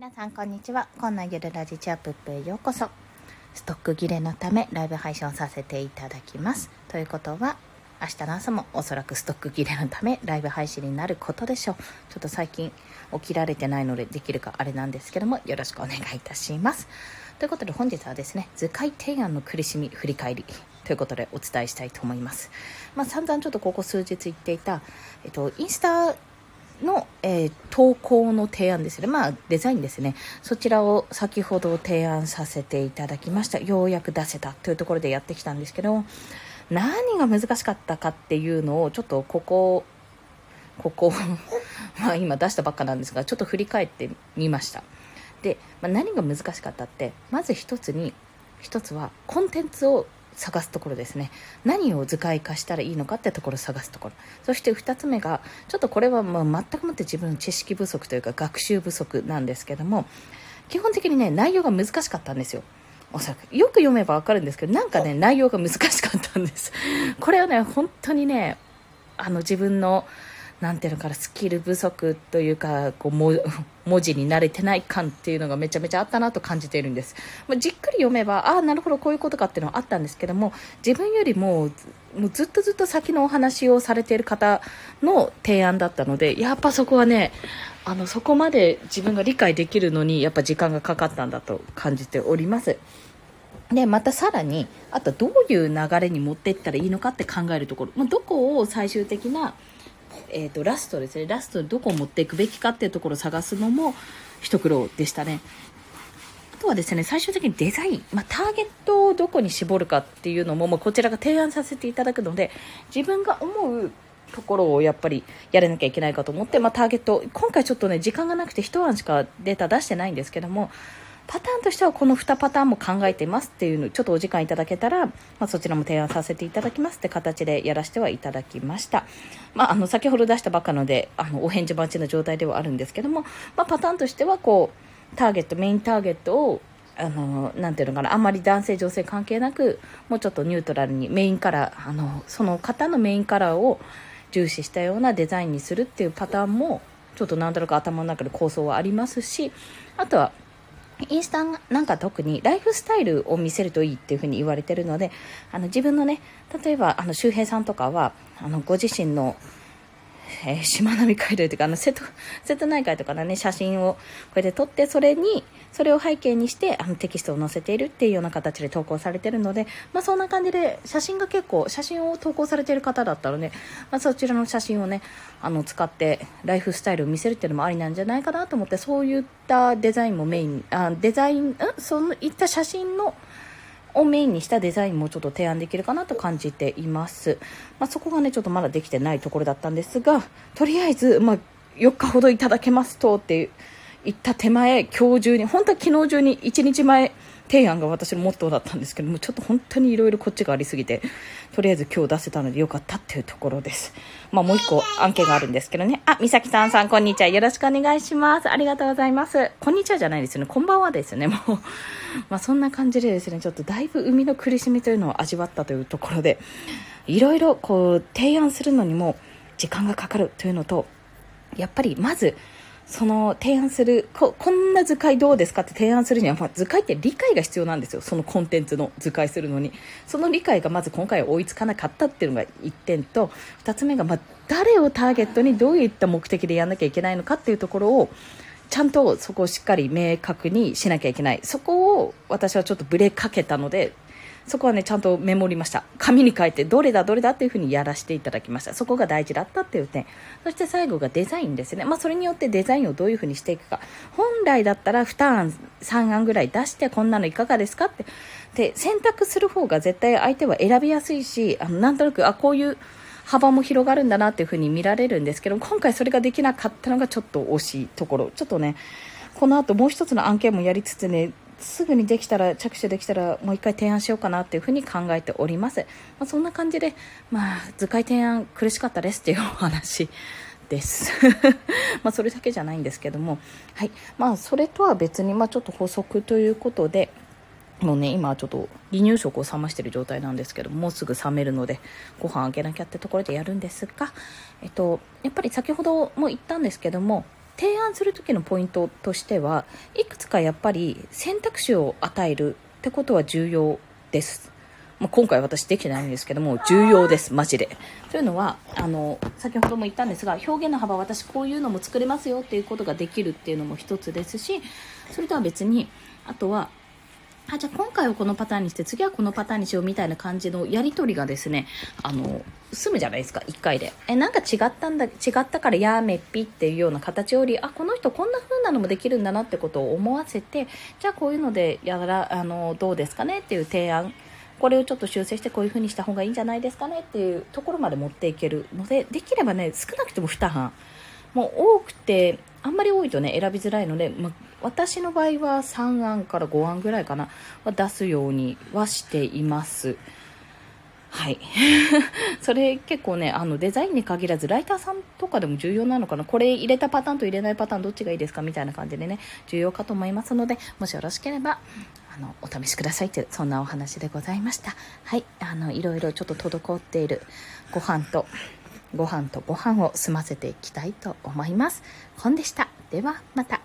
皆さんこんにちは。こんなゆるラジチャップへようこそ。ストック切れのためライブ配信をさせていただきます。ということは明日の朝もおそらくストック切れのためライブ配信になることでしょう。ちょっと最近起きられてないのでできるかあれなんですけどもよろしくお願いいたします。ということで本日はですね図解提案の苦しみ振り返りということでお伝えしたいと思います。まあ散々ちょっとここ数日言っていたえっとインスタの、えー、投稿の提案ですね。まあ、デザインですね。そちらを先ほど提案させていただきました。ようやく出せたというところでやってきたんですけど、何が難しかったかっていうのを、ちょっとここ、ここ、まあ今出したばっかなんですが、ちょっと振り返ってみました。で、まあ、何が難しかったって、まず一つに、一つはコンテンツを探すところですね。何を図解化したらいいのかってところを探すところ。そして2つ目がちょっとこれはまあ全くもって自分の知識不足というか学習不足なんですけども基本的にね内容が難しかったんですよ。おそらく。よく読めばわかるんですけどなんかね内容が難しかったんです。これはね本当にねあの自分のなんていうのかな、スキル不足というか、こう、文字に慣れてない感っていうのがめちゃめちゃあったなと感じているんです。まあ、じっくり読めば、ああ、なるほど、こういうことかっていうのはあったんですけども、自分よりも、もうずっとずっと先のお話をされている方の提案だったので、やっぱそこはね、あの、そこまで自分が理解できるのに、やっぱ時間がかかったんだと感じております。で、またさらに、あとどういう流れに持っていったらいいのかって考えるところ、まあ、どこを最終的なえーと、ラストですね。ラストどこを持っていくべきかっていうところを探すのも一苦労でしたね。あとはですね最終的にデザイン、まあ、ターゲットをどこに絞るかっていうのも、まあ、こちらが提案させていただくので自分が思うところをやっぱりやらなきゃいけないかと思って、まあ、ターゲット今回ちょっとね時間がなくて一案しかデータ出してないんですけどもパターンとしてはこの2パターンも考えていますっていうのちょっとお時間いただけたら、まあ、そちらも提案させていただきますって形でやらせてはいただきました。まあ、あの先ほど出したばっかのであのお返事待ちの状態ではあるんですけども、まあ、パターンとしてはこうターゲットメインターゲットをあのなていうのかなあんまり男性女性関係なくもうちょっとニュートラルにメインカラーあのその方のメインカラーを重視したようなデザインにするっていうパターンもちょっとなんとなく頭の中で構想はありますしあとはインスタなんか特にライフスタイルを見せるといいっていうふうに言われてるのであの自分のね例えばあの周平さんとかはあのご自身のえー、しまなみ海道というかあの瀬戸 瀬戸内海とかの、ね、写真をこうやって撮ってそれにそれを背景にしてあのテキストを載せているっていうような形で投稿されているので、まあ、そんな感じで写真が結構写真を投稿されている方だったので、まあ、そちらの写真をねあの使ってライフスタイルを見せるっていうのもありなんじゃないかなと思ってそういったデザインもメインあデザイン、ん、そういった写真のをメインにしたデザインもちょっと提案できるかなと感じています。まあ、そこがね、ちょっとまだできてないところだったんですが、とりあえず、まあ、4日ほどいただけますとって言った手前、今日中に、本当は昨日中に1日前提案が私のモットーだったんですけども、ちょっと本当にいろいろこっちがありすぎて、とりあえず今日出せたのでよかったっていうところです。まあもう一個案件があるんですけどね。あ、みさきさんさん、こんにちは。よろしくお願いします。ありがとうございます。こんにちはじゃないですよね。こんばんはですね。もうまあそんな感じでですね、ちょっとだいぶ生みの苦しみというのを味わったというところで、いろいろこう提案するのにも時間がかかるというのと、やっぱりまず、その提案するここんな図解どうですかって提案するには、まあ、図解って理解が必要なんですよ。そのコンテンツの図解するのに。その理解がまず今回追いつかなかったっていうのが1点と2つ目が、まあ、誰をターゲットにどういった目的でやらなきゃいけないのかっていうところをちゃんとそこをしっかり明確にしなきゃいけない。そこを私はちょっとブレかけたのでそこはね、ちゃんとメモりました。紙に書いて、どれだ、どれだっていうふうにやらせていただきました。そこが大事だったっていう点。そして最後がデザインですね。まあ、それによってデザインをどういうふうにしていくか。本来だったら2案、3案ぐらい出して、こんなのいかがですかって。で、選択する方が絶対相手は選びやすいし、あの、なんとなく、あ、こういう、幅も広がるんだなっていう風に見られるんですけど今回それができなかったのがちょっと惜しいところちょっとねこの後もう一つの案件もやりつつねすぐにできたら着手できたらもう一回提案しようかなっていうふに考えております、まあ、そんな感じで、まあ、図解提案苦しかったですっていうお話です。まそれだけじゃないんですけども、はい。まあ、それとは別に、ま、ちょっと補足ということでもうね今ちょっと離乳食を冷ましてる状態なんですけどもうすぐ冷めるのでご飯あげなきゃってところでやるんですが、えっと、やっぱり先ほども言ったんですけども提案する時のポイントとしてはいくつかやっぱり選択肢を与えるってことは重要ですまあ、今回私できてないんですけども、重要です、マジで。というのは、あの、先ほども言ったんですが、表現の幅、私こういうのも作れますよっていうことができるっていうのも一つですし、それとは別に、あとは、あじゃあ今回はこのパターンにして次はこのパターンにしようみたいな感じのやり取りがですねあの済むじゃないですか1回で。えなんか違ったんだ違ったからやめっぴっていうような形よりあこの人こんな風なのもできるんだなってことを思わせてじゃあこういうのでやらあのどうですかねっていう提案。これをちょっと修正してこういう風にした方がいいんじゃないですかねっていうところまで持っていけるのでできればね少なくても2班。もう多くてあんまり多いとね選びづらいので、ま私の場合は3案から5案ぐらいかなは出すようにはしていますはい それ結構ねあのデザインに限らずライターさんとかでも重要なのかなこれ入れたパターンと入れないパターンどっちがいいですかみたいな感じでね重要かと思いますのでもしよろしければあのお試しくださいというそんなお話でございましたはいあのいろいろちょっと滞っているご飯とご飯とご飯を済ませていきたいと思います。本でした。ではまた。